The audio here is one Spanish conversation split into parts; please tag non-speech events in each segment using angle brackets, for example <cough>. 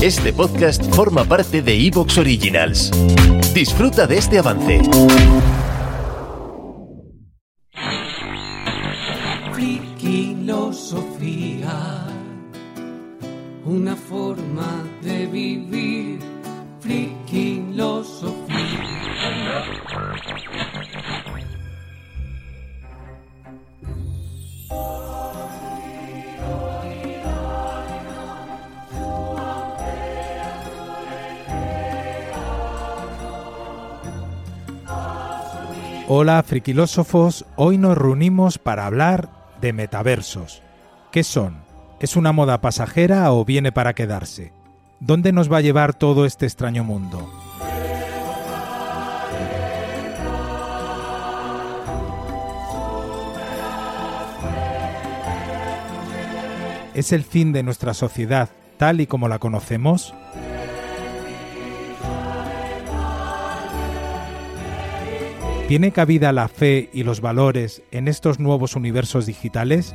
Este podcast forma parte de Evox Originals. Disfruta de este avance. Friquilosofía, una forma de vivir. Friquilosofía. Hola, friquilósofos. Hoy nos reunimos para hablar de metaversos. ¿Qué son? ¿Es una moda pasajera o viene para quedarse? ¿Dónde nos va a llevar todo este extraño mundo? ¿Es el fin de nuestra sociedad tal y como la conocemos? ¿Tiene cabida la fe y los valores en estos nuevos universos digitales?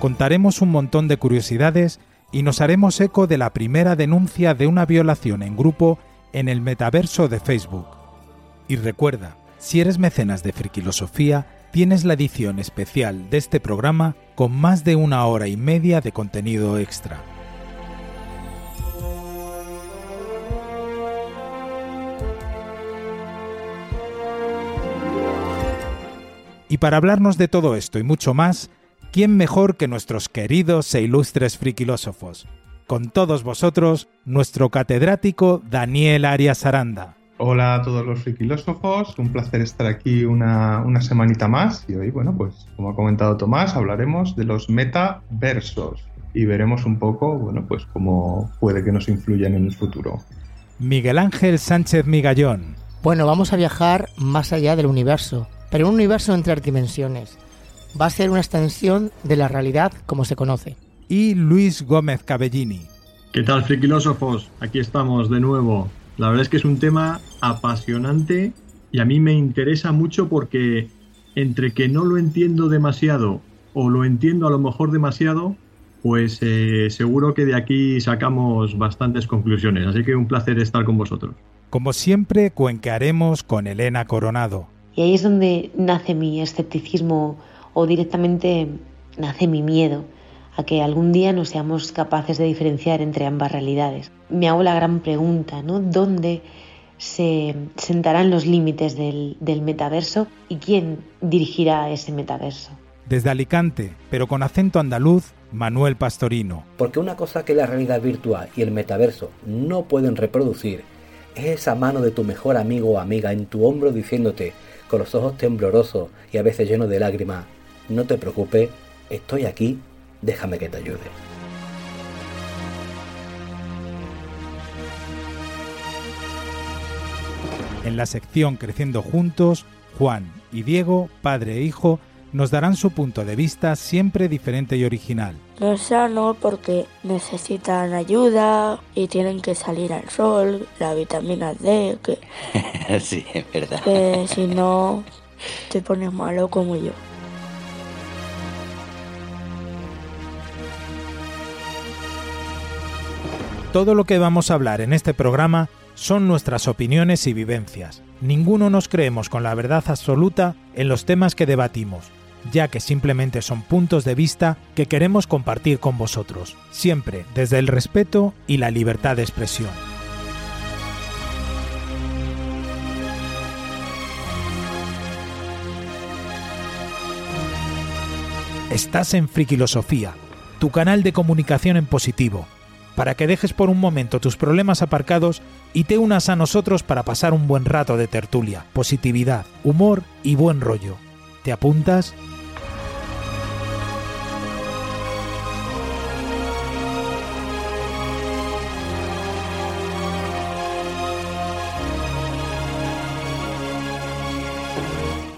Contaremos un montón de curiosidades y nos haremos eco de la primera denuncia de una violación en grupo en el metaverso de Facebook. Y recuerda, si eres mecenas de Friquilosofía, tienes la edición especial de este programa con más de una hora y media de contenido extra. Y para hablarnos de todo esto y mucho más, ¿quién mejor que nuestros queridos e ilustres friquilósofos? Con todos vosotros, nuestro catedrático Daniel Arias Aranda. Hola a todos los friquilósofos, un placer estar aquí una, una semanita más y hoy, bueno, pues como ha comentado Tomás, hablaremos de los metaversos y veremos un poco, bueno, pues cómo puede que nos influyan en el futuro. Miguel Ángel Sánchez Migallón. Bueno, vamos a viajar más allá del universo, pero un universo entre dimensiones. Va a ser una extensión de la realidad como se conoce. Y Luis Gómez Cabellini. ¿Qué tal, friquilósofos? Aquí estamos de nuevo. La verdad es que es un tema apasionante y a mí me interesa mucho porque entre que no lo entiendo demasiado o lo entiendo a lo mejor demasiado, pues eh, seguro que de aquí sacamos bastantes conclusiones. Así que un placer estar con vosotros. Como siempre, cuenquearemos con Elena Coronado. Y ahí es donde nace mi escepticismo o directamente nace mi miedo a que algún día no seamos capaces de diferenciar entre ambas realidades. Me hago la gran pregunta, ¿no? ¿Dónde se sentarán los límites del, del metaverso y quién dirigirá ese metaverso? Desde Alicante, pero con acento andaluz, Manuel Pastorino. Porque una cosa que la realidad virtual y el metaverso no pueden reproducir es esa mano de tu mejor amigo o amiga en tu hombro diciéndote, con los ojos temblorosos y a veces llenos de lágrimas, no te preocupes, estoy aquí, déjame que te ayude. En la sección Creciendo Juntos, Juan y Diego, padre e hijo, nos darán su punto de vista siempre diferente y original. No es sano porque necesitan ayuda y tienen que salir al sol, la vitamina D, que, <laughs> sí, es verdad. que si no te pones malo como yo. Todo lo que vamos a hablar en este programa son nuestras opiniones y vivencias. Ninguno nos creemos con la verdad absoluta en los temas que debatimos, ya que simplemente son puntos de vista que queremos compartir con vosotros, siempre desde el respeto y la libertad de expresión. Estás en Friquilosofía, tu canal de comunicación en positivo, para que dejes por un momento tus problemas aparcados y te unas a nosotros para pasar un buen rato de tertulia, positividad, humor y buen rollo. ¿Te apuntas?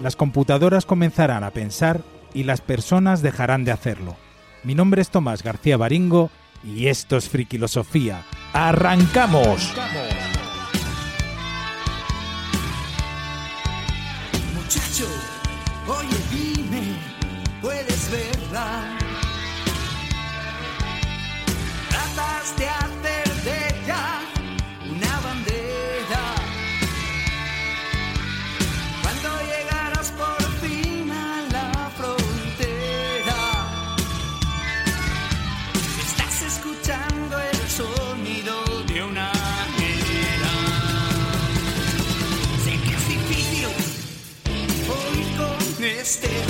Las computadoras comenzarán a pensar y las personas dejarán de hacerlo. Mi nombre es Tomás García Baringo y esto es Friquilosofía. ¡Arrancamos! Muchacho, oye dime, puedes verla. Con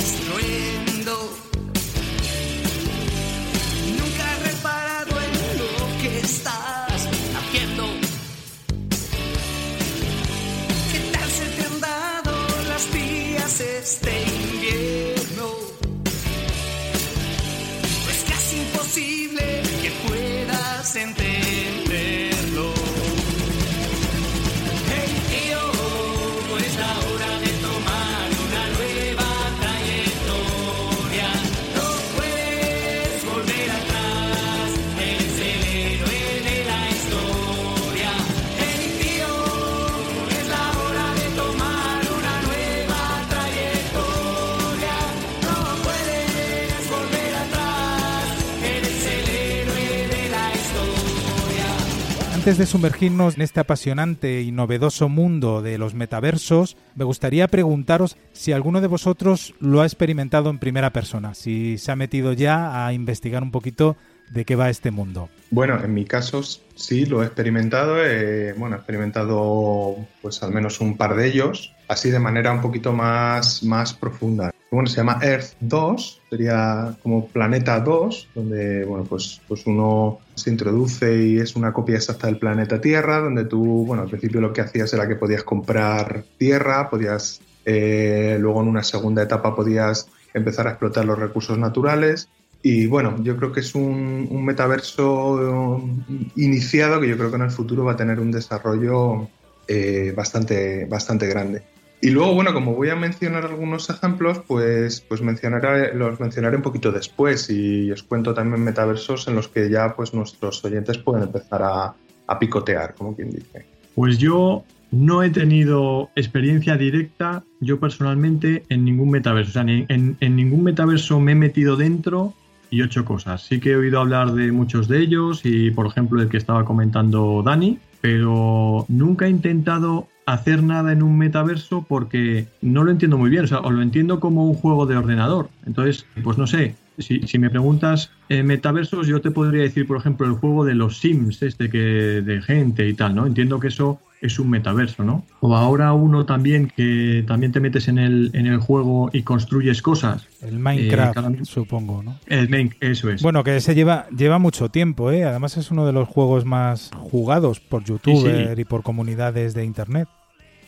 Antes de sumergirnos en este apasionante y novedoso mundo de los metaversos, me gustaría preguntaros si alguno de vosotros lo ha experimentado en primera persona, si se ha metido ya a investigar un poquito de qué va este mundo. Bueno, en mi caso sí lo he experimentado. eh, bueno, he experimentado pues al menos un par de ellos, así de manera un poquito más, más profunda. Bueno, se llama Earth 2, sería como Planeta 2, donde bueno, pues, pues uno se introduce y es una copia exacta del planeta Tierra, donde tú, bueno, al principio lo que hacías era que podías comprar tierra, podías, eh, luego en una segunda etapa podías empezar a explotar los recursos naturales y bueno, yo creo que es un, metaverso eh, iniciado que yo creo que en el futuro va a tener un desarrollo eh, bastante, bastante grande. Y luego, bueno, como voy a mencionar algunos ejemplos, pues, pues mencionaré, los mencionaré un poquito después y os cuento también metaversos en los que ya pues nuestros oyentes pueden empezar a, a picotear, como quien dice. Pues yo no he tenido experiencia directa, yo personalmente, en ningún metaverso. O sea, en, en ningún metaverso me he metido dentro y hecho cosas. Sí que he oído hablar de muchos de ellos y, por ejemplo, el que estaba comentando Dani, pero nunca he intentado hacer nada en un metaverso porque no lo entiendo muy bien, o sea, o lo entiendo como un juego de ordenador. Entonces, pues no sé, si, si me preguntas eh, metaversos, yo te podría decir, por ejemplo, el juego de los Sims, este que de gente y tal, ¿no? Entiendo que eso es un metaverso, ¿no? O ahora uno también que también te metes en el, en el juego y construyes cosas. El Minecraft, Eh, cada- supongo, ¿no? El main, eso es. Bueno, que se lleva, lleva mucho tiempo, ¿eh? Además es uno de los juegos más jugados por youtuber y por comunidades de internet.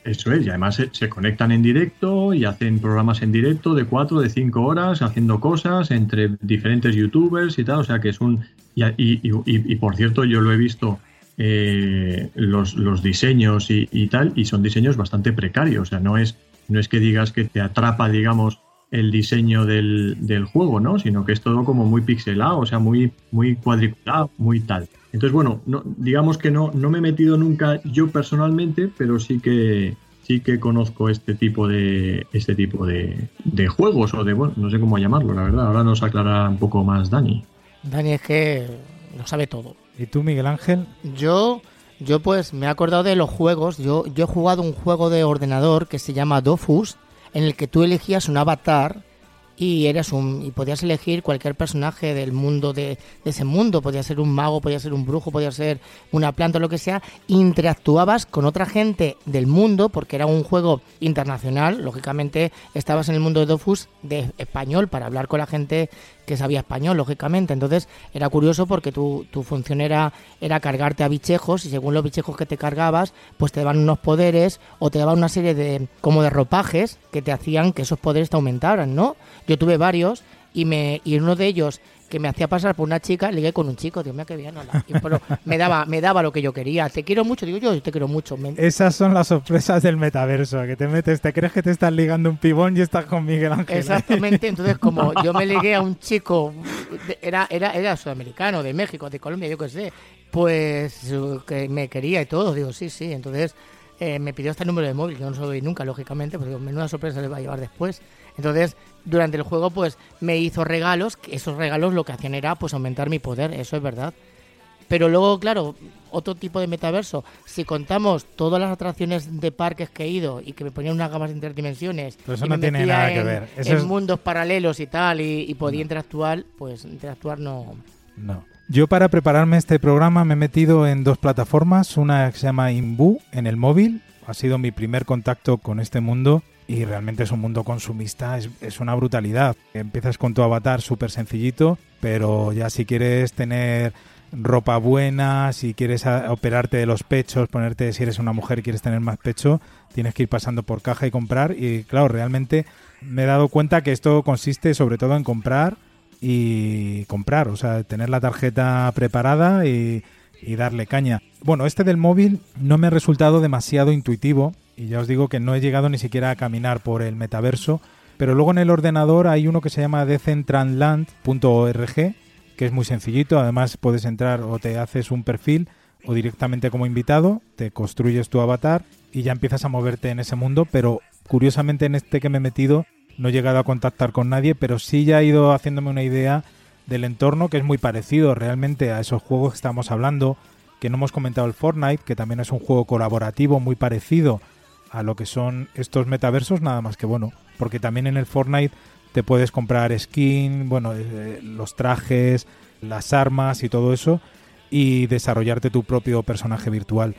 Eso es, y además se, conectan en directo y hacen programas en directo de 4, de 5 horas, haciendo cosas entre diferentes youtubers y tal, o sea que es un... Y, por cierto, yo lo he visto eh, los, los diseños y, y tal, y son diseños bastante precarios, o sea, no es, no es que digas que te atrapa, digamos, el diseño del, del juego, ¿no? Sino que es todo como muy pixelado, o sea, muy, muy cuadriculado, muy tal. Entonces, bueno, no, digamos que no, no me he metido nunca yo personalmente, pero sí que sí que conozco este tipo de este tipo de, de juegos o de bueno, no sé cómo llamarlo, la verdad. Ahora nos aclarará un poco más Dani. Dani es que lo sabe todo. ¿Y tú, Miguel Ángel? Yo, yo pues me he acordado de los juegos. Yo, yo he jugado un juego de ordenador que se llama Dofus, en el que tú elegías un avatar y eras un y podías elegir cualquier personaje del mundo de, de ese mundo. Podía ser un mago, podía ser un brujo, podía ser una planta, lo que sea. Interactuabas con otra gente del mundo porque era un juego internacional. Lógicamente estabas en el mundo de Dofus de español para hablar con la gente que sabía español, lógicamente. Entonces era curioso porque tu, tu función era, era cargarte a bichejos y según los bichejos que te cargabas, pues te daban unos poderes o te daban una serie de como de ropajes que te hacían que esos poderes te aumentaran, ¿no? Yo tuve varios y me y uno de ellos que me hacía pasar por una chica, ligué con un chico, Dios mío, qué bien, hola. Y, pero me daba, me daba lo que yo quería. Te quiero mucho, digo yo, te quiero mucho. Me- Esas son las sorpresas del metaverso, que te metes, te crees que te estás ligando un pibón y estás con Miguel Ángel. Exactamente, entonces como <laughs> yo me ligué a un chico, era, era, era sudamericano, de México, de Colombia, yo qué sé, pues eh, que me quería y todo, digo, sí, sí, entonces eh, me pidió este número de móvil, que yo no se lo doy nunca, lógicamente, porque menuda sorpresa le va a llevar después. Entonces, durante el juego, pues me hizo regalos, que esos regalos lo que hacían era pues aumentar mi poder, eso es verdad. Pero luego, claro, otro tipo de metaverso. Si contamos todas las atracciones de parques que he ido y que me ponían unas gamas de interdimensiones, Pero eso y no me tiene nada que en- ver. Eso en es- mundos paralelos y tal, y, y podía interactuar, pues interactuar no. No. Yo para prepararme este programa me he metido en dos plataformas, una que se llama Imbu en el móvil, ha sido mi primer contacto con este mundo y realmente es un mundo consumista, es, una brutalidad. Empiezas con tu avatar súper sencillito, pero ya si quieres tener ropa buena, si quieres operarte de los pechos, ponerte, si eres una mujer y quieres tener más pecho, tienes que ir pasando por caja y comprar y claro, realmente me he dado cuenta que esto consiste sobre todo en comprar y comprar, o sea, tener la tarjeta preparada y, y darle caña. Bueno, este del móvil no me ha resultado demasiado intuitivo y ya os digo que no he llegado ni siquiera a caminar por el metaverso, pero luego en el ordenador hay uno que se llama decentraland.org, que es muy sencillito, además puedes entrar o te haces un perfil o directamente como invitado, te construyes tu avatar y ya empiezas a moverte en ese mundo, pero curiosamente en este que me he metido no he llegado a contactar con nadie, pero sí ya he ido haciéndome una idea del entorno que es muy parecido realmente a esos juegos que estamos hablando, que no hemos comentado el Fortnite, que también es un juego colaborativo muy parecido a lo que son estos metaversos, nada más que bueno, porque también en el Fortnite te puedes comprar skin, bueno, eh, los trajes, las armas y todo eso, y desarrollarte tu propio personaje virtual.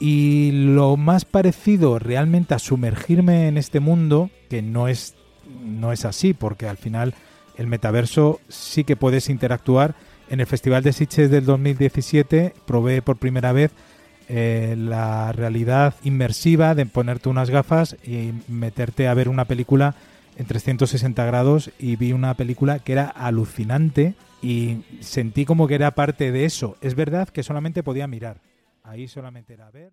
Y lo más parecido realmente a sumergirme en este mundo, que no es, no es así, porque al final el metaverso sí que puedes interactuar. En el Festival de Sitges del 2017 probé por primera vez eh, la realidad inmersiva de ponerte unas gafas y meterte a ver una película en 360 grados y vi una película que era alucinante y sentí como que era parte de eso. Es verdad que solamente podía mirar. Ahí solamente era ver.